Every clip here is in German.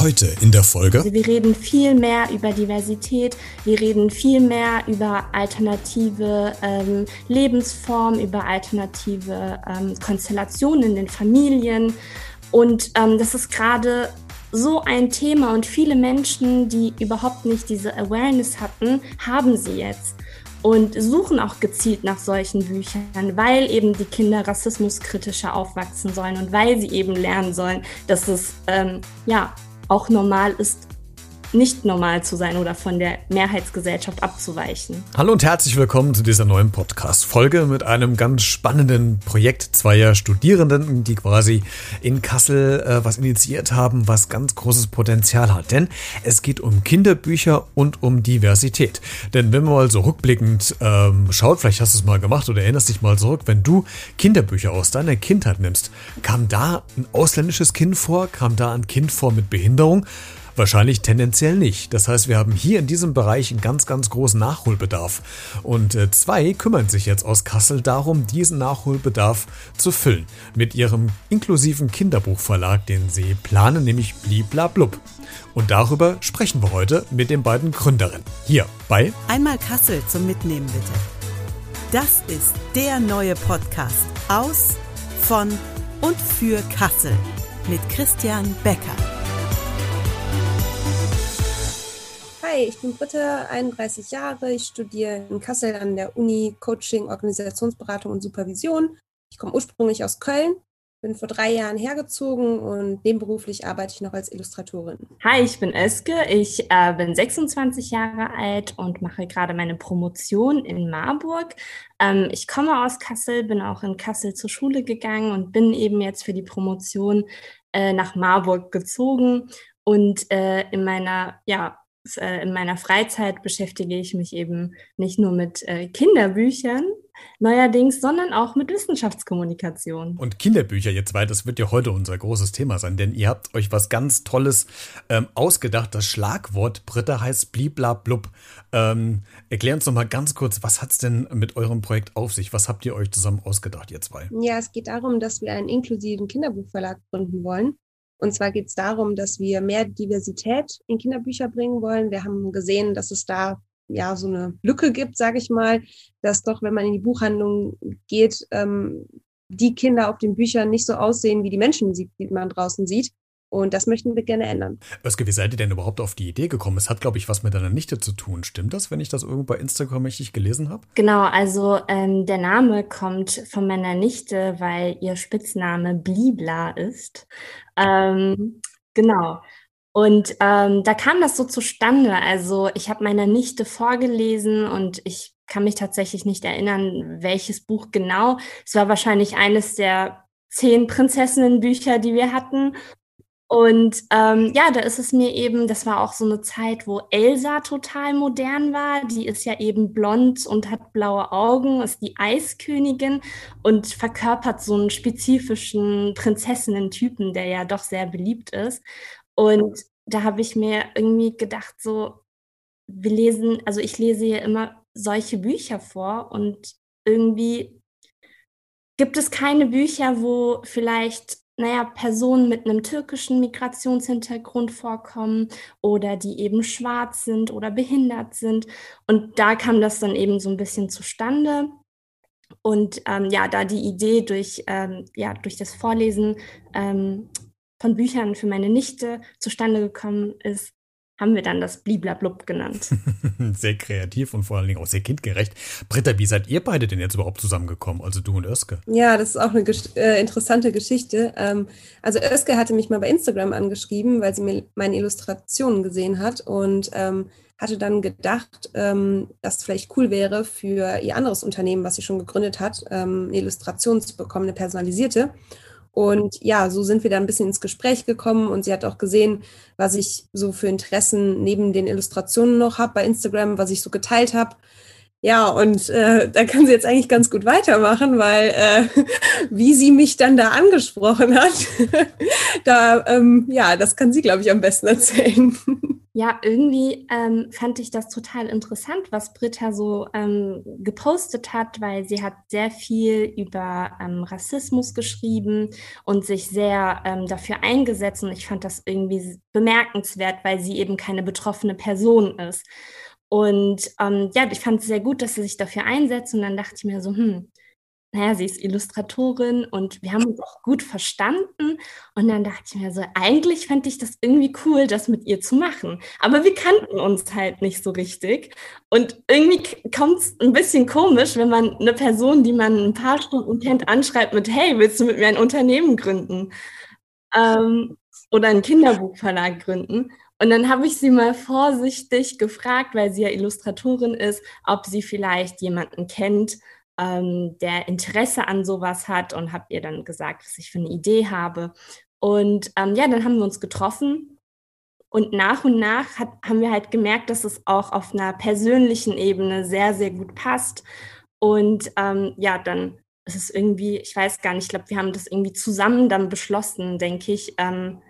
Heute in der Folge. Also wir reden viel mehr über Diversität, wir reden viel mehr über alternative ähm, Lebensformen, über alternative ähm, Konstellationen in den Familien. Und ähm, das ist gerade so ein Thema und viele Menschen, die überhaupt nicht diese Awareness hatten, haben sie jetzt und suchen auch gezielt nach solchen Büchern, weil eben die Kinder rassismuskritischer aufwachsen sollen und weil sie eben lernen sollen, dass es ähm, ja auch normal ist, nicht normal zu sein oder von der Mehrheitsgesellschaft abzuweichen. Hallo und herzlich willkommen zu dieser neuen Podcast-Folge mit einem ganz spannenden Projekt zweier Studierenden, die quasi in Kassel äh, was initiiert haben, was ganz großes Potenzial hat. Denn es geht um Kinderbücher und um Diversität. Denn wenn man mal so rückblickend ähm, schaut, vielleicht hast du es mal gemacht oder erinnerst dich mal zurück, wenn du Kinderbücher aus deiner Kindheit nimmst, kam da ein ausländisches Kind vor, kam da ein Kind vor mit Behinderung? Wahrscheinlich tendenziell nicht. Das heißt, wir haben hier in diesem Bereich einen ganz, ganz großen Nachholbedarf. Und äh, zwei kümmern sich jetzt aus Kassel darum, diesen Nachholbedarf zu füllen. Mit ihrem inklusiven Kinderbuchverlag, den sie planen, nämlich Bliblablub. Und darüber sprechen wir heute mit den beiden Gründerinnen. Hier bei Einmal Kassel zum Mitnehmen bitte. Das ist der neue Podcast aus, von und für Kassel mit Christian Becker. Hi, ich bin Britta, 31 Jahre. Ich studiere in Kassel an der Uni Coaching, Organisationsberatung und Supervision. Ich komme ursprünglich aus Köln, bin vor drei Jahren hergezogen und nebenberuflich arbeite ich noch als Illustratorin. Hi, ich bin Eske. Ich äh, bin 26 Jahre alt und mache gerade meine Promotion in Marburg. Ähm, ich komme aus Kassel, bin auch in Kassel zur Schule gegangen und bin eben jetzt für die Promotion äh, nach Marburg gezogen. Und äh, in meiner ja, in meiner Freizeit beschäftige ich mich eben nicht nur mit äh, Kinderbüchern neuerdings, sondern auch mit Wissenschaftskommunikation. Und Kinderbücher jetzt weiter, das wird ja heute unser großes Thema sein, denn ihr habt euch was ganz Tolles ähm, ausgedacht. Das Schlagwort Britta heißt bliblablub. Ähm, erklär uns noch mal ganz kurz, was hat es denn mit eurem Projekt auf sich? Was habt ihr euch zusammen ausgedacht, ihr zwei? Ja, es geht darum, dass wir einen inklusiven Kinderbuchverlag gründen wollen und zwar geht es darum, dass wir mehr Diversität in Kinderbücher bringen wollen. Wir haben gesehen, dass es da ja so eine Lücke gibt, sage ich mal, dass doch, wenn man in die Buchhandlung geht, ähm, die Kinder auf den Büchern nicht so aussehen wie die Menschen, die man draußen sieht. Und das möchten wir gerne ändern. Özge, wie seid ihr denn überhaupt auf die Idee gekommen? Es hat, glaube ich, was mit deiner Nichte zu tun. Stimmt das, wenn ich das irgendwo bei Instagram richtig gelesen habe? Genau, also ähm, der Name kommt von meiner Nichte, weil ihr Spitzname Blibla ist. Ähm, genau. Und ähm, da kam das so zustande. Also ich habe meiner Nichte vorgelesen und ich kann mich tatsächlich nicht erinnern, welches Buch genau. Es war wahrscheinlich eines der zehn Prinzessinnenbücher, die wir hatten. Und ähm, ja, da ist es mir eben, das war auch so eine Zeit, wo Elsa total modern war. Die ist ja eben blond und hat blaue Augen, ist die Eiskönigin und verkörpert so einen spezifischen Prinzessinnen-Typen, der ja doch sehr beliebt ist. Und da habe ich mir irgendwie gedacht, so, wir lesen, also ich lese hier immer solche Bücher vor und irgendwie gibt es keine Bücher, wo vielleicht naja, Personen mit einem türkischen Migrationshintergrund vorkommen oder die eben schwarz sind oder behindert sind. Und da kam das dann eben so ein bisschen zustande. Und ähm, ja, da die Idee durch, ähm, ja, durch das Vorlesen ähm, von Büchern für meine Nichte zustande gekommen ist, haben wir dann das Bliblablub genannt. sehr kreativ und vor allen Dingen auch sehr kindgerecht. Britta, wie seid ihr beide denn jetzt überhaupt zusammengekommen, also du und Özke? Ja, das ist auch eine äh, interessante Geschichte. Ähm, also Özke hatte mich mal bei Instagram angeschrieben, weil sie mir meine Illustrationen gesehen hat und ähm, hatte dann gedacht, ähm, dass es vielleicht cool wäre für ihr anderes Unternehmen, was sie schon gegründet hat, ähm, eine Illustration zu bekommen, eine personalisierte. Und ja, so sind wir da ein bisschen ins Gespräch gekommen und sie hat auch gesehen, was ich so für Interessen neben den Illustrationen noch habe bei Instagram, was ich so geteilt habe. Ja, und äh, da kann sie jetzt eigentlich ganz gut weitermachen, weil äh, wie sie mich dann da angesprochen hat, da, ähm, ja, das kann sie, glaube ich, am besten erzählen. ja, irgendwie ähm, fand ich das total interessant, was Britta so ähm, gepostet hat, weil sie hat sehr viel über ähm, Rassismus geschrieben und sich sehr ähm, dafür eingesetzt. Und ich fand das irgendwie bemerkenswert, weil sie eben keine betroffene Person ist. Und ähm, ja, ich fand es sehr gut, dass sie sich dafür einsetzt. Und dann dachte ich mir so, hm, naja, sie ist Illustratorin und wir haben uns auch gut verstanden. Und dann dachte ich mir so, eigentlich fände ich das irgendwie cool, das mit ihr zu machen. Aber wir kannten uns halt nicht so richtig. Und irgendwie kommt es ein bisschen komisch, wenn man eine Person, die man ein paar Stunden kennt, anschreibt mit, hey, willst du mit mir ein Unternehmen gründen? Ähm, oder einen Kinderbuchverlag gründen. Und dann habe ich sie mal vorsichtig gefragt, weil sie ja Illustratorin ist, ob sie vielleicht jemanden kennt, ähm, der Interesse an sowas hat und habe ihr dann gesagt, was ich für eine Idee habe. Und ähm, ja, dann haben wir uns getroffen und nach und nach hat, haben wir halt gemerkt, dass es auch auf einer persönlichen Ebene sehr, sehr gut passt. Und ähm, ja, dann ist es irgendwie, ich weiß gar nicht, ich glaube, wir haben das irgendwie zusammen dann beschlossen, denke ich, ähm,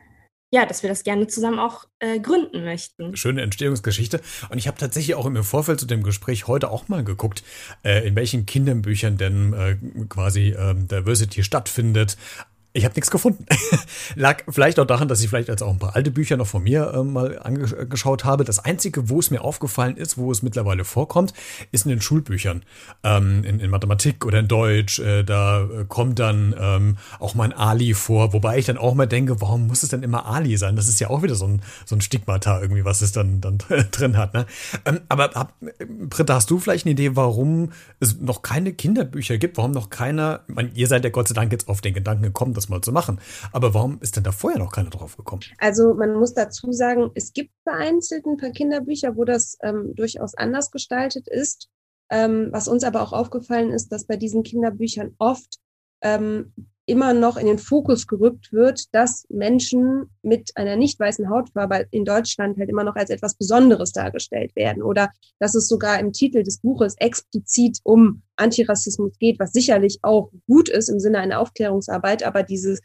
ja, dass wir das gerne zusammen auch äh, gründen möchten. Schöne Entstehungsgeschichte. Und ich habe tatsächlich auch im Vorfeld zu dem Gespräch heute auch mal geguckt, äh, in welchen Kinderbüchern denn äh, quasi äh, Diversity stattfindet. Ich habe nichts gefunden. Lag vielleicht auch daran, dass ich vielleicht als auch ein paar alte Bücher noch von mir äh, mal angeschaut habe. Das Einzige, wo es mir aufgefallen ist, wo es mittlerweile vorkommt, ist in den Schulbüchern. Ähm, in, in, Mathematik oder in Deutsch. Äh, da äh, kommt dann ähm, auch mal ein Ali vor. Wobei ich dann auch mal denke, warum muss es denn immer Ali sein? Das ist ja auch wieder so ein, so ein Stigmata irgendwie, was es dann, dann drin hat. Ne? Ähm, aber hab, Britta, hast du vielleicht eine Idee, warum es noch keine Kinderbücher gibt? Warum noch keiner, meine, ihr seid ja Gott sei Dank jetzt auf den Gedanken gekommen, das mal zu machen. Aber warum ist denn da vorher noch keiner drauf gekommen? Also man muss dazu sagen, es gibt vereinzelt ein paar Kinderbücher, wo das ähm, durchaus anders gestaltet ist. Ähm, was uns aber auch aufgefallen ist, dass bei diesen Kinderbüchern oft ähm, immer noch in den Fokus gerückt wird, dass Menschen mit einer nicht weißen Hautfarbe in Deutschland halt immer noch als etwas Besonderes dargestellt werden oder dass es sogar im Titel des Buches explizit um Antirassismus geht, was sicherlich auch gut ist im Sinne einer Aufklärungsarbeit, aber dieses,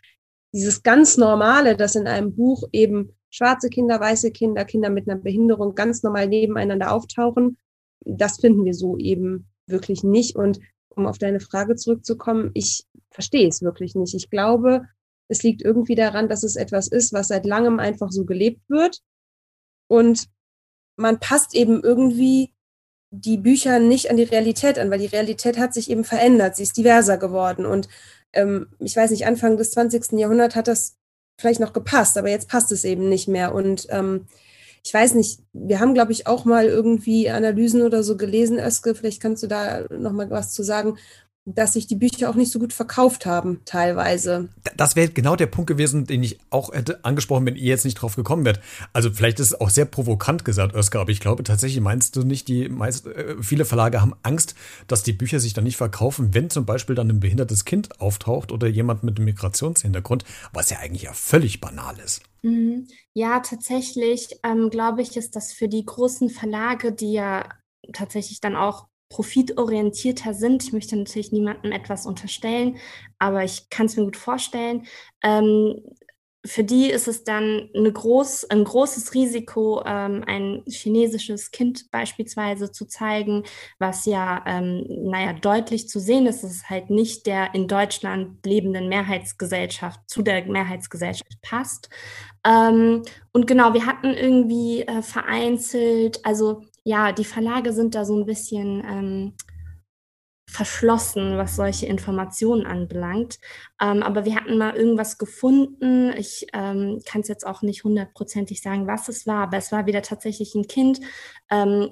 dieses ganz Normale, dass in einem Buch eben schwarze Kinder, weiße Kinder, Kinder mit einer Behinderung ganz normal nebeneinander auftauchen, das finden wir so eben wirklich nicht. Und um auf deine Frage zurückzukommen, ich verstehe es wirklich nicht. Ich glaube, es liegt irgendwie daran, dass es etwas ist, was seit langem einfach so gelebt wird. Und man passt eben irgendwie die Bücher nicht an die Realität an, weil die Realität hat sich eben verändert. Sie ist diverser geworden. Und ähm, ich weiß nicht, Anfang des 20. Jahrhunderts hat das vielleicht noch gepasst, aber jetzt passt es eben nicht mehr. Und ähm, ich weiß nicht, wir haben, glaube ich, auch mal irgendwie Analysen oder so gelesen, Öske, vielleicht kannst du da noch mal was zu sagen, dass sich die Bücher auch nicht so gut verkauft haben, teilweise. Das wäre genau der Punkt gewesen, den ich auch hätte angesprochen, wenn ihr jetzt nicht drauf gekommen wärt. Also vielleicht ist es auch sehr provokant gesagt, Oskar, aber ich glaube tatsächlich meinst du nicht, die meist, äh, viele Verlage haben Angst, dass die Bücher sich dann nicht verkaufen, wenn zum Beispiel dann ein behindertes Kind auftaucht oder jemand mit einem Migrationshintergrund, was ja eigentlich ja völlig banal ist. Mhm. Ja, tatsächlich ähm, glaube ich, ist das für die großen Verlage, die ja tatsächlich dann auch profitorientierter sind. Ich möchte natürlich niemandem etwas unterstellen, aber ich kann es mir gut vorstellen. Ähm, für die ist es dann groß, ein großes Risiko, ähm, ein chinesisches Kind beispielsweise zu zeigen, was ja, ähm, naja, deutlich zu sehen ist, dass es halt nicht der in Deutschland lebenden Mehrheitsgesellschaft zu der Mehrheitsgesellschaft passt. Ähm, und genau, wir hatten irgendwie äh, vereinzelt, also ja, die Verlage sind da so ein bisschen ähm, verschlossen, was solche Informationen anbelangt. Ähm, aber wir hatten mal irgendwas gefunden. Ich ähm, kann es jetzt auch nicht hundertprozentig sagen, was es war, aber es war wieder tatsächlich ein Kind, ähm,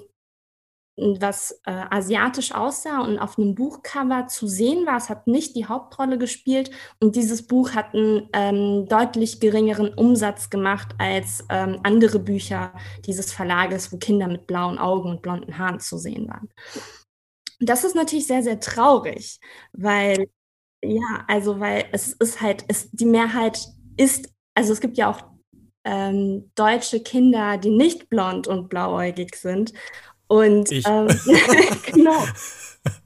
was äh, asiatisch aussah und auf einem Buchcover zu sehen war. Es hat nicht die Hauptrolle gespielt und dieses Buch hat einen ähm, deutlich geringeren Umsatz gemacht als ähm, andere Bücher dieses Verlages, wo Kinder mit blauen Augen und blonden Haaren zu sehen waren. Das ist natürlich sehr, sehr traurig, weil, ja, also, weil es ist halt, es, die Mehrheit ist, also es gibt ja auch ähm, deutsche Kinder, die nicht blond und blauäugig sind. Und ähm, genau.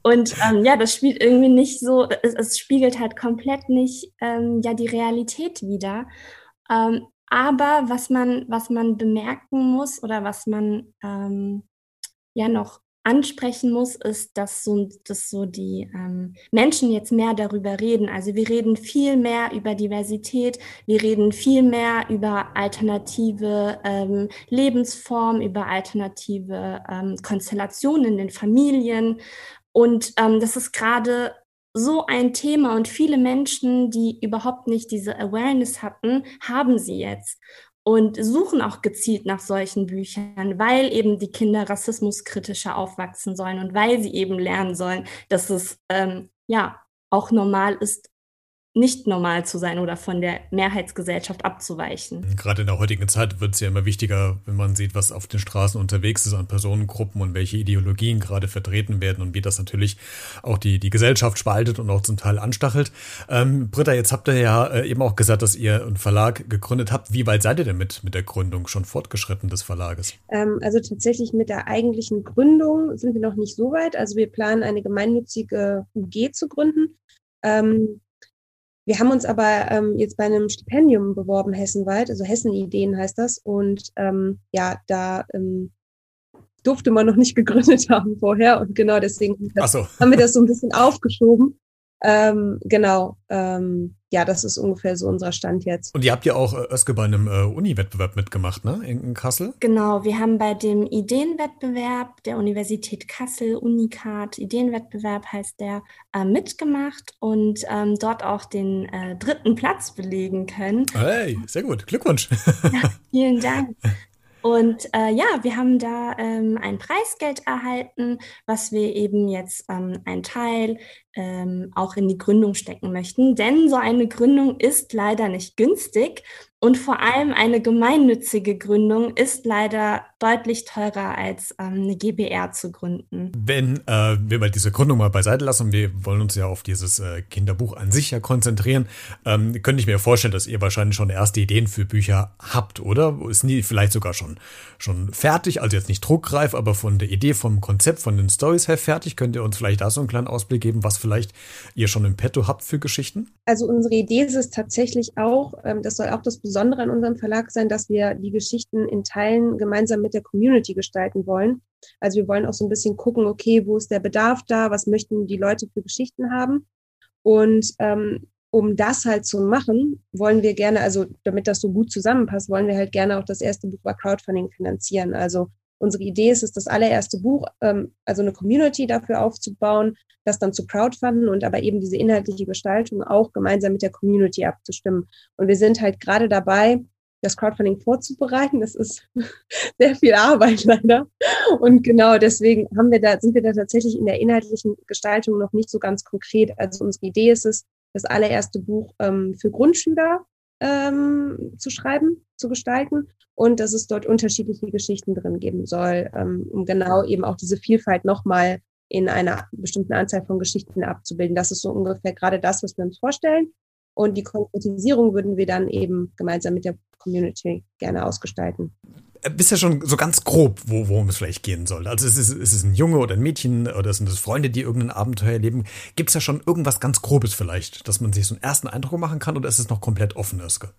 Und ähm, ja, das spielt irgendwie nicht so, es, es spiegelt halt komplett nicht ähm, ja die Realität wieder. Ähm, Aber was man, was man bemerken muss oder was man ähm, ja noch ansprechen muss, ist, dass so, dass so die ähm, Menschen jetzt mehr darüber reden. Also wir reden viel mehr über Diversität, wir reden viel mehr über alternative ähm, Lebensformen, über alternative ähm, Konstellationen in den Familien. Und ähm, das ist gerade so ein Thema und viele Menschen, die überhaupt nicht diese Awareness hatten, haben sie jetzt und suchen auch gezielt nach solchen Büchern, weil eben die Kinder rassismuskritischer aufwachsen sollen und weil sie eben lernen sollen, dass es ähm, ja auch normal ist, nicht normal zu sein oder von der Mehrheitsgesellschaft abzuweichen. Gerade in der heutigen Zeit wird es ja immer wichtiger, wenn man sieht, was auf den Straßen unterwegs ist an Personengruppen und welche Ideologien gerade vertreten werden und wie das natürlich auch die, die Gesellschaft spaltet und auch zum Teil anstachelt. Ähm, Britta, jetzt habt ihr ja äh, eben auch gesagt, dass ihr einen Verlag gegründet habt. Wie weit seid ihr denn mit, mit der Gründung schon fortgeschritten des Verlages? Ähm, also tatsächlich mit der eigentlichen Gründung sind wir noch nicht so weit. Also wir planen eine gemeinnützige UG zu gründen. Ähm, wir haben uns aber ähm, jetzt bei einem Stipendium beworben, hessenweit, also Hessen-Ideen heißt das. Und ähm, ja, da ähm, durfte man noch nicht gegründet haben vorher. Und genau deswegen so. haben wir das so ein bisschen aufgeschoben. Ähm, genau, ähm, ja, das ist ungefähr so unser Stand jetzt. Und ihr habt ja auch äh, Özge bei einem äh, Uni-Wettbewerb mitgemacht, ne? In, in, Kassel? Genau, wir haben bei dem Ideenwettbewerb der Universität Kassel, Unicat, Ideenwettbewerb heißt der, äh, mitgemacht und ähm, dort auch den äh, dritten Platz belegen können. Hey, sehr gut. Glückwunsch. Ja, vielen Dank. Und äh, ja, wir haben da ähm, ein Preisgeld erhalten, was wir eben jetzt ähm, ein Teil ähm, auch in die Gründung stecken möchten. Denn so eine Gründung ist leider nicht günstig und vor allem eine gemeinnützige Gründung ist leider deutlich teurer als ähm, eine GBR zu gründen. Wenn äh, wir mal diese Gründung mal beiseite lassen, wir wollen uns ja auf dieses äh, Kinderbuch an sich ja konzentrieren, ähm, könnte ich mir vorstellen, dass ihr wahrscheinlich schon erste Ideen für Bücher habt, oder? Ist nie vielleicht sogar schon, schon fertig, also jetzt nicht druckreif, aber von der Idee, vom Konzept, von den Stories her fertig. Könnt ihr uns vielleicht da so einen kleinen Ausblick geben, was vielleicht ihr schon im Petto habt für Geschichten? Also unsere Idee ist es tatsächlich auch, ähm, das soll auch das Besondere an unserem Verlag sein, dass wir die Geschichten in Teilen gemeinsam mit der Community gestalten wollen. Also wir wollen auch so ein bisschen gucken, okay, wo ist der Bedarf da, was möchten die Leute für Geschichten haben. Und ähm, um das halt zu machen, wollen wir gerne, also damit das so gut zusammenpasst, wollen wir halt gerne auch das erste Buch bei Crowdfunding finanzieren. Also unsere Idee ist es, das allererste Buch, ähm, also eine Community dafür aufzubauen, das dann zu crowdfunden und aber eben diese inhaltliche Gestaltung auch gemeinsam mit der Community abzustimmen. Und wir sind halt gerade dabei, das Crowdfunding vorzubereiten. Das ist sehr viel Arbeit leider. Und genau deswegen haben wir da, sind wir da tatsächlich in der inhaltlichen Gestaltung noch nicht so ganz konkret. Also unsere Idee ist es, das allererste Buch ähm, für Grundschüler ähm, zu schreiben, zu gestalten und dass es dort unterschiedliche Geschichten drin geben soll, ähm, um genau eben auch diese Vielfalt nochmal in einer bestimmten Anzahl von Geschichten abzubilden. Das ist so ungefähr gerade das, was wir uns vorstellen. Und die Konkretisierung würden wir dann eben gemeinsam mit der Community gerne ausgestalten. Bist ja schon so ganz grob, wo, worum es vielleicht gehen soll. Also ist es, ist es ein Junge oder ein Mädchen oder sind es Freunde, die irgendein Abenteuer erleben? Gibt es ja schon irgendwas ganz Grobes vielleicht, dass man sich so einen ersten Eindruck machen kann oder ist es noch komplett offen, Özge?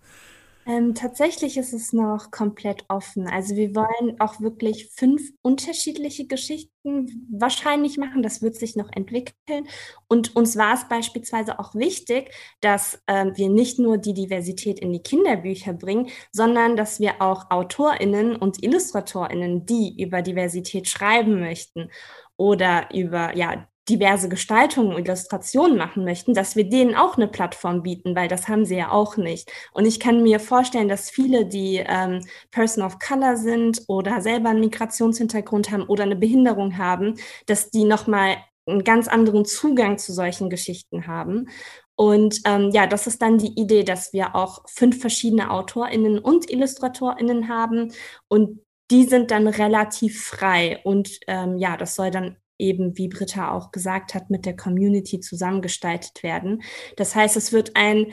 Ähm, tatsächlich ist es noch komplett offen. Also wir wollen auch wirklich fünf unterschiedliche Geschichten wahrscheinlich machen. Das wird sich noch entwickeln. Und uns war es beispielsweise auch wichtig, dass ähm, wir nicht nur die Diversität in die Kinderbücher bringen, sondern dass wir auch Autorinnen und Illustratorinnen, die über Diversität schreiben möchten oder über ja diverse Gestaltungen und Illustrationen machen möchten, dass wir denen auch eine Plattform bieten, weil das haben sie ja auch nicht. Und ich kann mir vorstellen, dass viele, die ähm, Person of Color sind oder selber einen Migrationshintergrund haben oder eine Behinderung haben, dass die nochmal einen ganz anderen Zugang zu solchen Geschichten haben. Und ähm, ja, das ist dann die Idee, dass wir auch fünf verschiedene AutorInnen und IllustratorInnen haben und die sind dann relativ frei. Und ähm, ja, das soll dann eben, wie Britta auch gesagt hat, mit der Community zusammengestaltet werden. Das heißt, es wird ein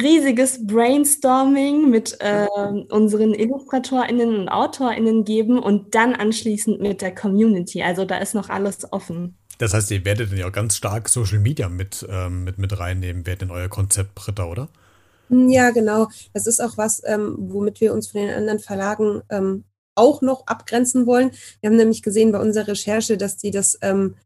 riesiges Brainstorming mit äh, unseren IllustratorInnen und AutorInnen geben und dann anschließend mit der Community. Also da ist noch alles offen. Das heißt, ihr werdet dann ja auch ganz stark Social Media mit, ähm, mit, mit reinnehmen, werdet in euer Konzept, Britta, oder? Ja, genau. Das ist auch was, ähm, womit wir uns von den anderen Verlagen ähm, auch noch abgrenzen wollen. Wir haben nämlich gesehen bei unserer Recherche, dass die das ähm,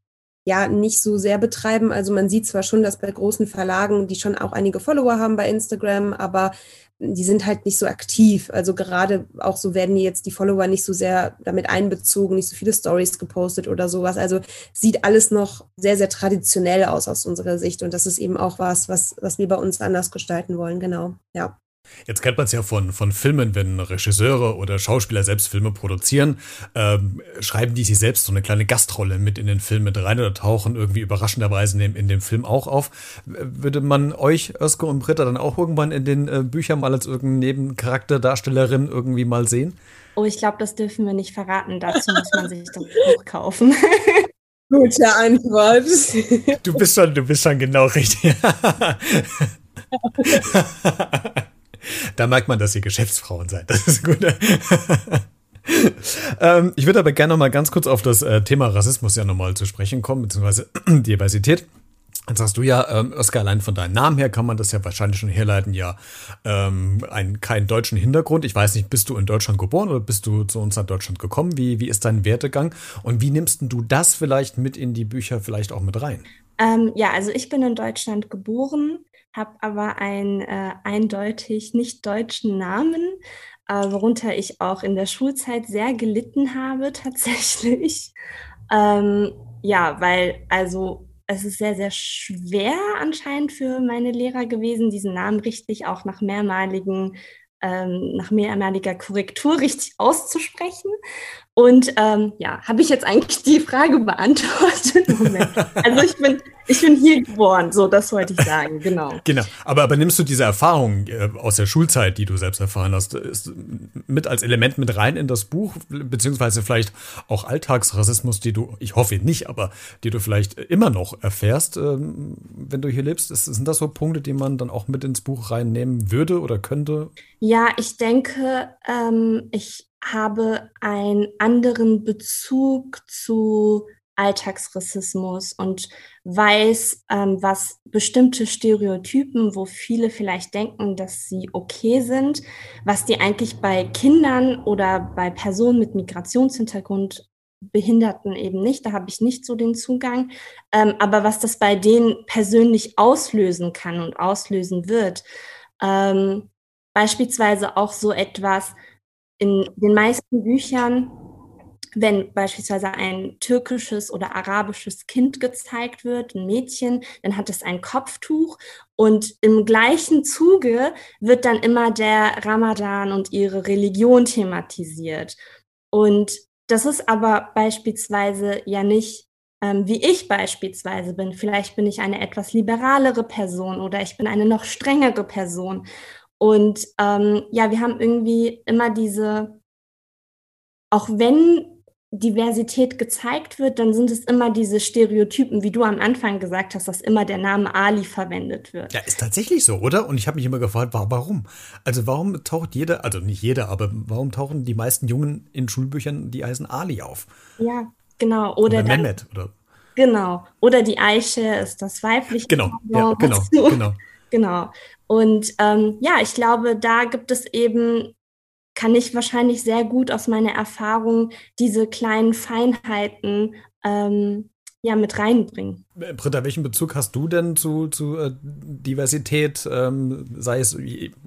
ja nicht so sehr betreiben. Also man sieht zwar schon, dass bei großen Verlagen, die schon auch einige Follower haben bei Instagram, aber die sind halt nicht so aktiv. Also gerade auch so werden jetzt die Follower nicht so sehr damit einbezogen, nicht so viele Stories gepostet oder sowas. Also sieht alles noch sehr, sehr traditionell aus aus unserer Sicht. Und das ist eben auch was, was, was wir bei uns anders gestalten wollen. Genau, ja. Jetzt kennt man es ja von, von Filmen, wenn Regisseure oder Schauspieler selbst Filme produzieren, ähm, schreiben die sich selbst so eine kleine Gastrolle mit in den Film mit rein oder tauchen irgendwie überraschenderweise in, in dem Film auch auf. Würde man euch, Özke und Britta, dann auch irgendwann in den äh, Büchern mal als irgendeine Nebencharakter, Darstellerin irgendwie mal sehen? Oh, ich glaube, das dürfen wir nicht verraten. Dazu muss man sich das Buch kaufen. Gute Antwort. Du bist schon, du bist schon genau richtig. Da merkt man, dass ihr Geschäftsfrauen seid. Das ist gut. ähm, ich würde aber gerne noch mal ganz kurz auf das äh, Thema Rassismus ja nochmal zu sprechen kommen, beziehungsweise Diversität. Jetzt sagst du ja, ähm, Oskar, allein von deinem Namen her kann man das ja wahrscheinlich schon herleiten, ja, ähm, einen, keinen deutschen Hintergrund. Ich weiß nicht, bist du in Deutschland geboren oder bist du zu uns nach Deutschland gekommen? Wie, wie ist dein Werdegang? Und wie nimmst du das vielleicht mit in die Bücher vielleicht auch mit rein? Ähm, ja, also ich bin in Deutschland geboren, habe aber einen äh, eindeutig nicht deutschen Namen, äh, worunter ich auch in der Schulzeit sehr gelitten habe tatsächlich. Ähm, ja, weil also es ist sehr, sehr schwer anscheinend für meine Lehrer gewesen, diesen Namen richtig auch nach mehrmaligen ähm, nach mehrmaliger Korrektur richtig auszusprechen. Und ähm, ja, habe ich jetzt eigentlich die Frage beantwortet? Moment. Also ich bin, ich bin hier geboren, so das wollte ich sagen, genau. Genau. Aber, aber nimmst du diese Erfahrung äh, aus der Schulzeit, die du selbst erfahren hast, ist, mit als Element mit rein in das Buch, beziehungsweise vielleicht auch Alltagsrassismus, die du, ich hoffe nicht, aber die du vielleicht immer noch erfährst, ähm, wenn du hier lebst? Ist, sind das so Punkte, die man dann auch mit ins Buch reinnehmen würde oder könnte? Ja, ich denke, ähm, ich habe einen anderen Bezug zu Alltagsrassismus und weiß, ähm, was bestimmte Stereotypen, wo viele vielleicht denken, dass sie okay sind, was die eigentlich bei Kindern oder bei Personen mit Migrationshintergrund Behinderten eben nicht, da habe ich nicht so den Zugang, ähm, aber was das bei denen persönlich auslösen kann und auslösen wird. Ähm, beispielsweise auch so etwas, in den meisten Büchern, wenn beispielsweise ein türkisches oder arabisches Kind gezeigt wird, ein Mädchen, dann hat es ein Kopftuch und im gleichen Zuge wird dann immer der Ramadan und ihre Religion thematisiert. Und das ist aber beispielsweise ja nicht ähm, wie ich beispielsweise bin. Vielleicht bin ich eine etwas liberalere Person oder ich bin eine noch strengere Person. Und ähm, ja, wir haben irgendwie immer diese, auch wenn Diversität gezeigt wird, dann sind es immer diese Stereotypen, wie du am Anfang gesagt hast, dass immer der Name Ali verwendet wird. Ja, ist tatsächlich so, oder? Und ich habe mich immer gefragt, warum? Also warum taucht jeder, also nicht jeder, aber warum tauchen die meisten Jungen in Schulbüchern die heißen Ali auf? Ja, genau. Oder, oder Mehmet, oder? Genau. Oder die Eiche ist das weibliche. Genau, ja, genau, genau. Genau. Und ähm, ja, ich glaube, da gibt es eben, kann ich wahrscheinlich sehr gut aus meiner Erfahrung diese kleinen Feinheiten ähm, ja mit reinbringen. Britta, welchen Bezug hast du denn zu, zu äh, Diversität, ähm, sei es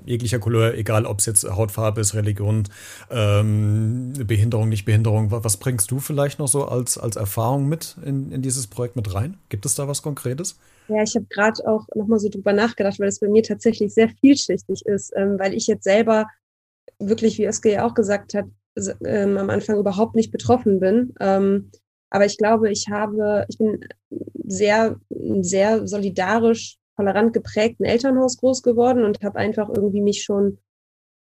jeglicher Couleur, egal ob es jetzt Hautfarbe ist, Religion, ähm, Behinderung, nicht Behinderung, was bringst du vielleicht noch so als, als Erfahrung mit in, in dieses Projekt mit rein? Gibt es da was Konkretes? Ja, ich habe gerade auch nochmal so drüber nachgedacht, weil es bei mir tatsächlich sehr vielschichtig ist, ähm, weil ich jetzt selber wirklich, wie Özge ja auch gesagt hat, ähm, am Anfang überhaupt nicht betroffen bin. Aber ich glaube, ich habe, ich bin sehr, sehr solidarisch, tolerant geprägten Elternhaus groß geworden und habe einfach irgendwie mich schon,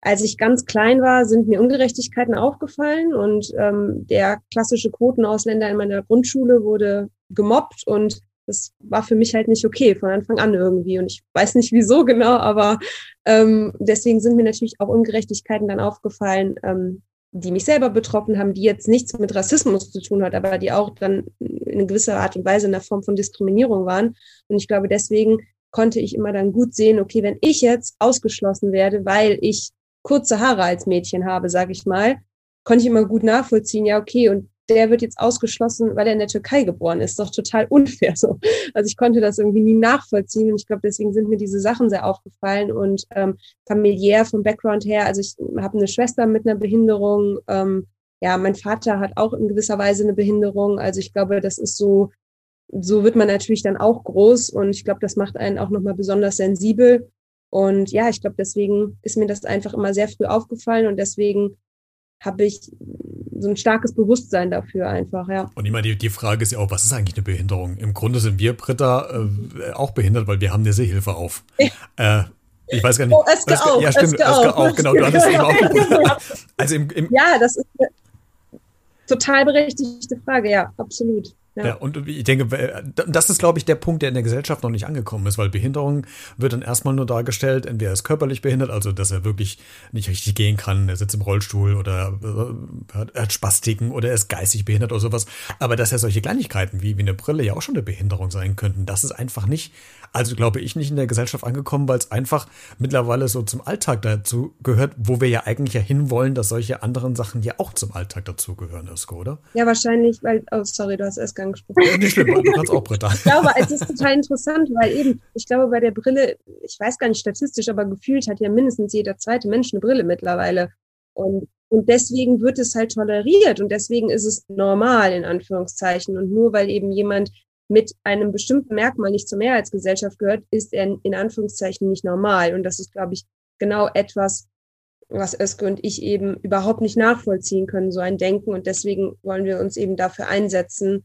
als ich ganz klein war, sind mir Ungerechtigkeiten aufgefallen und ähm, der klassische Quotenausländer in meiner Grundschule wurde gemobbt und das war für mich halt nicht okay von Anfang an irgendwie. Und ich weiß nicht wieso genau, aber ähm, deswegen sind mir natürlich auch Ungerechtigkeiten dann aufgefallen, ähm, die mich selber betroffen haben, die jetzt nichts mit Rassismus zu tun hat, aber die auch dann in gewisser Art und Weise in der Form von Diskriminierung waren. Und ich glaube, deswegen konnte ich immer dann gut sehen, okay, wenn ich jetzt ausgeschlossen werde, weil ich kurze Haare als Mädchen habe, sage ich mal, konnte ich immer gut nachvollziehen, ja, okay, und der wird jetzt ausgeschlossen, weil er in der Türkei geboren ist. Doch total unfair so. Also ich konnte das irgendwie nie nachvollziehen und ich glaube, deswegen sind mir diese Sachen sehr aufgefallen und ähm, familiär vom Background her. Also ich habe eine Schwester mit einer Behinderung. Ähm, ja, mein Vater hat auch in gewisser Weise eine Behinderung. Also ich glaube, das ist so, so wird man natürlich dann auch groß und ich glaube, das macht einen auch nochmal besonders sensibel. Und ja, ich glaube, deswegen ist mir das einfach immer sehr früh aufgefallen und deswegen habe ich so ein starkes Bewusstsein dafür einfach, ja. Und ich meine, die, die Frage ist ja auch, was ist eigentlich eine Behinderung? Im Grunde sind wir Britta äh, auch behindert, weil wir haben eine Sehhilfe auf. Äh, ich weiß gar nicht. Oh, Eske auch. Ja, stimmt, Eske auch. auch. Genau, du hattest eben auch. Also im, im ja, das ist eine total berechtigte Frage, ja, absolut. Ja. ja. und ich denke, das ist, glaube ich, der Punkt, der in der Gesellschaft noch nicht angekommen ist, weil Behinderung wird dann erstmal nur dargestellt, entweder er ist körperlich behindert, also dass er wirklich nicht richtig gehen kann, er sitzt im Rollstuhl oder er hat Spastiken oder er ist geistig behindert oder sowas. Aber dass ja solche Kleinigkeiten wie, wie eine Brille ja auch schon eine Behinderung sein könnten, das ist einfach nicht, also glaube ich, nicht in der Gesellschaft angekommen, weil es einfach mittlerweile so zum Alltag dazu gehört, wo wir ja eigentlich ja hinwollen, dass solche anderen Sachen ja auch zum Alltag dazu gehören, Isko, oder? Ja, wahrscheinlich, weil, oh, sorry, du hast erst angesprochen. Ja, nicht schlimm, du kannst auch Britta. ich glaube, es ist total interessant, weil eben, ich glaube, bei der Brille, ich weiß gar nicht statistisch, aber gefühlt hat ja mindestens jeder zweite Mensch eine Brille mittlerweile. Und, und deswegen wird es halt toleriert und deswegen ist es normal, in Anführungszeichen. Und nur weil eben jemand mit einem bestimmten Merkmal nicht zur Mehrheitsgesellschaft gehört, ist er in Anführungszeichen nicht normal. Und das ist, glaube ich, genau etwas, was Özge und ich eben überhaupt nicht nachvollziehen können, so ein Denken. Und deswegen wollen wir uns eben dafür einsetzen,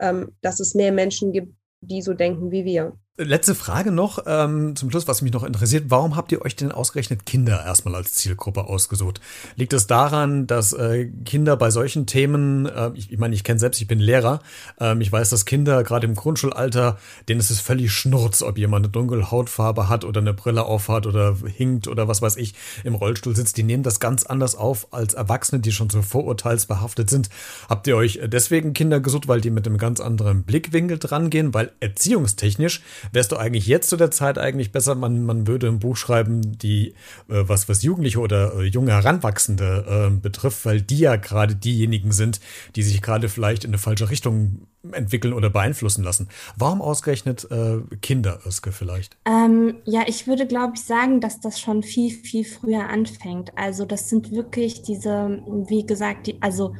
ähm, dass es mehr Menschen gibt, die so denken wie wir. Letzte Frage noch ähm, zum Schluss, was mich noch interessiert. Warum habt ihr euch denn ausgerechnet Kinder erstmal als Zielgruppe ausgesucht? Liegt es daran, dass äh, Kinder bei solchen Themen, äh, ich, ich meine, ich kenne selbst, ich bin Lehrer, ähm, ich weiß, dass Kinder gerade im Grundschulalter, denen ist es völlig schnurz, ob jemand eine dunkle Hautfarbe hat oder eine Brille aufhat oder hinkt oder was weiß ich, im Rollstuhl sitzt. Die nehmen das ganz anders auf als Erwachsene, die schon so vorurteilsbehaftet sind. Habt ihr euch deswegen Kinder gesucht, weil die mit einem ganz anderen Blickwinkel drangehen, weil erziehungstechnisch wärst du eigentlich jetzt zu der Zeit eigentlich besser, man, man würde ein Buch schreiben, die äh, was, was Jugendliche oder äh, junge Heranwachsende äh, betrifft, weil die ja gerade diejenigen sind, die sich gerade vielleicht in eine falsche Richtung entwickeln oder beeinflussen lassen. Warum ausgerechnet äh, Kinder, Özge, vielleicht? Ähm, ja, ich würde, glaube ich, sagen, dass das schon viel, viel früher anfängt. Also das sind wirklich diese, wie gesagt, die, also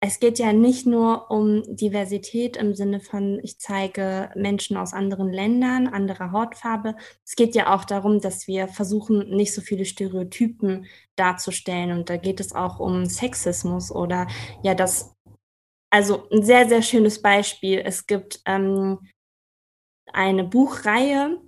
es geht ja nicht nur um Diversität im Sinne von, ich zeige Menschen aus anderen Ländern, anderer Hautfarbe. Es geht ja auch darum, dass wir versuchen, nicht so viele Stereotypen darzustellen. Und da geht es auch um Sexismus oder ja, das, also ein sehr, sehr schönes Beispiel. Es gibt ähm, eine Buchreihe,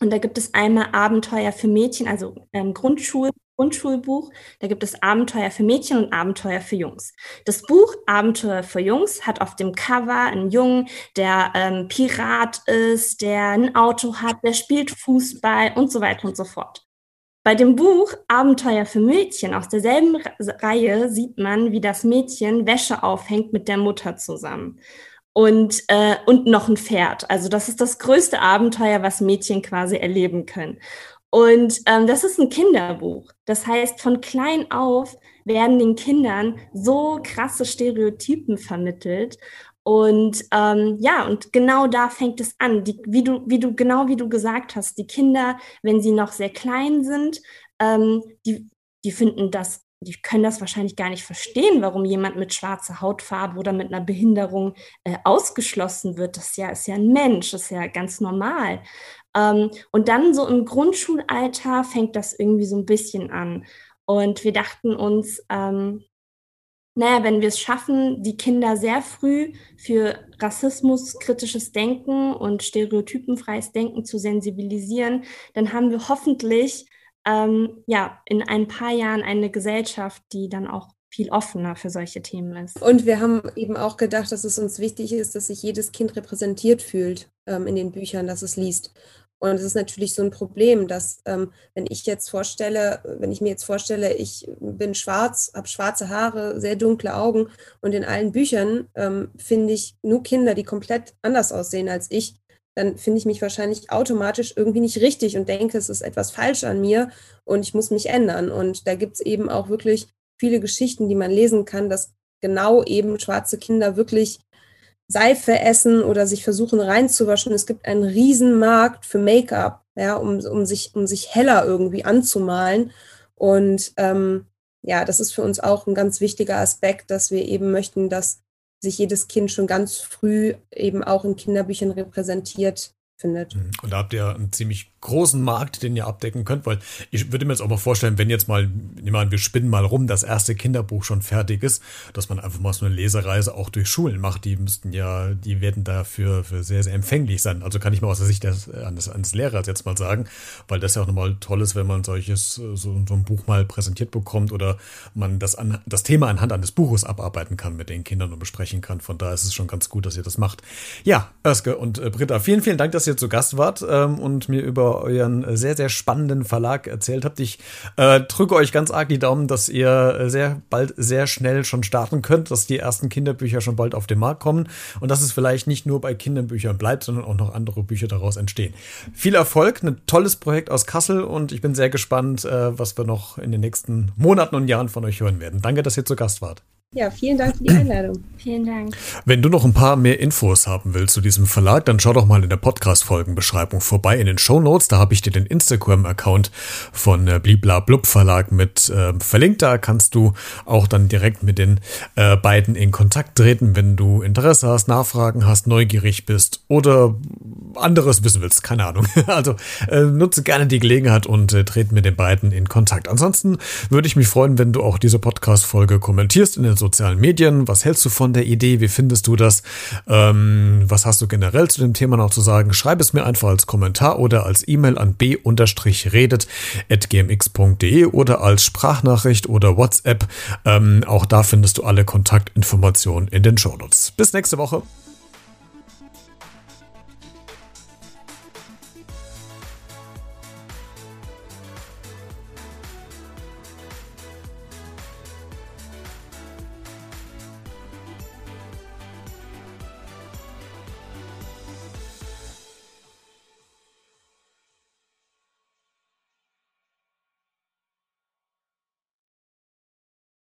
und da gibt es einmal Abenteuer für Mädchen, also ähm, Grundschul Grundschulbuch. Da gibt es Abenteuer für Mädchen und Abenteuer für Jungs. Das Buch Abenteuer für Jungs hat auf dem Cover einen Jungen, der ähm, Pirat ist, der ein Auto hat, der spielt Fußball und so weiter und so fort. Bei dem Buch Abenteuer für Mädchen aus derselben Reihe sieht man, wie das Mädchen Wäsche aufhängt mit der Mutter zusammen. Und, äh, und noch ein Pferd. Also das ist das größte Abenteuer, was Mädchen quasi erleben können. Und ähm, das ist ein Kinderbuch. Das heißt, von klein auf werden den Kindern so krasse Stereotypen vermittelt. Und ähm, ja, und genau da fängt es an. Die, wie du, wie du, genau wie du gesagt hast, die Kinder, wenn sie noch sehr klein sind, ähm, die, die finden das, die können das wahrscheinlich gar nicht verstehen, warum jemand mit schwarzer Hautfarbe oder mit einer Behinderung äh, ausgeschlossen wird. Das ja, ist ja ein Mensch, das ist ja ganz normal. Ähm, und dann so im Grundschulalter fängt das irgendwie so ein bisschen an. Und wir dachten uns, ähm, naja, wenn wir es schaffen, die Kinder sehr früh für Rassismus, kritisches Denken und stereotypenfreies Denken zu sensibilisieren, dann haben wir hoffentlich ähm, ja in ein paar Jahren eine Gesellschaft, die dann auch viel offener für solche Themen ist. Und wir haben eben auch gedacht, dass es uns wichtig ist, dass sich jedes Kind repräsentiert fühlt ähm, in den Büchern, dass es liest. Und es ist natürlich so ein Problem, dass ähm, wenn ich jetzt vorstelle, wenn ich mir jetzt vorstelle, ich bin schwarz, habe schwarze Haare, sehr dunkle Augen und in allen Büchern ähm, finde ich nur Kinder, die komplett anders aussehen als ich, dann finde ich mich wahrscheinlich automatisch irgendwie nicht richtig und denke, es ist etwas falsch an mir und ich muss mich ändern. Und da gibt es eben auch wirklich viele Geschichten, die man lesen kann, dass genau eben schwarze Kinder wirklich Seife essen oder sich versuchen reinzuwaschen. Es gibt einen Riesenmarkt für Make-up, ja, um, um, sich, um sich heller irgendwie anzumalen. Und ähm, ja, das ist für uns auch ein ganz wichtiger Aspekt, dass wir eben möchten, dass sich jedes Kind schon ganz früh eben auch in Kinderbüchern repräsentiert findet. Mhm. Und da habt ihr einen ziemlich großen Markt, den ihr abdecken könnt, weil ich würde mir jetzt auch mal vorstellen, wenn jetzt mal, nehmen wir an, wir spinnen mal rum, das erste Kinderbuch schon fertig ist, dass man einfach mal so eine Lesereise auch durch Schulen macht. Die müssten ja, die werden dafür für sehr, sehr empfänglich sein. Also kann ich mal aus der Sicht des, eines, Lehrers jetzt mal sagen, weil das ja auch nochmal toll ist, wenn man solches, so, so ein Buch mal präsentiert bekommt oder man das, an, das Thema anhand eines Buches abarbeiten kann mit den Kindern und besprechen kann. Von daher ist es schon ganz gut, dass ihr das macht. Ja, Özge und äh, Britta, vielen, vielen Dank, dass ihr zu Gast wart ähm, und mir über euren sehr, sehr spannenden Verlag erzählt habt. Ich äh, drücke euch ganz arg die Daumen, dass ihr sehr bald sehr schnell schon starten könnt, dass die ersten Kinderbücher schon bald auf den Markt kommen und dass es vielleicht nicht nur bei Kinderbüchern bleibt, sondern auch noch andere Bücher daraus entstehen. Viel Erfolg, ein tolles Projekt aus Kassel und ich bin sehr gespannt, äh, was wir noch in den nächsten Monaten und Jahren von euch hören werden. Danke, dass ihr zu Gast wart. Ja, vielen Dank für die Einladung. Vielen Dank. Wenn du noch ein paar mehr Infos haben willst zu diesem Verlag, dann schau doch mal in der Podcast-Folgenbeschreibung vorbei in den Show Notes. Da habe ich dir den Instagram-Account von äh, Blibla Blub Verlag mit äh, verlinkt. Da kannst du auch dann direkt mit den äh, beiden in Kontakt treten, wenn du Interesse hast, Nachfragen hast, neugierig bist oder anderes wissen willst. Keine Ahnung. Also äh, nutze gerne die Gelegenheit und äh, trete mit den beiden in Kontakt. Ansonsten würde ich mich freuen, wenn du auch diese Podcast-Folge kommentierst in den sozialen Medien. Was hältst du von der Idee? Wie findest du das? Ähm, was hast du generell zu dem Thema noch zu sagen? Schreib es mir einfach als Kommentar oder als E-Mail an b-redet.gmx.de oder als Sprachnachricht oder WhatsApp. Ähm, auch da findest du alle Kontaktinformationen in den Shownotes. Bis nächste Woche.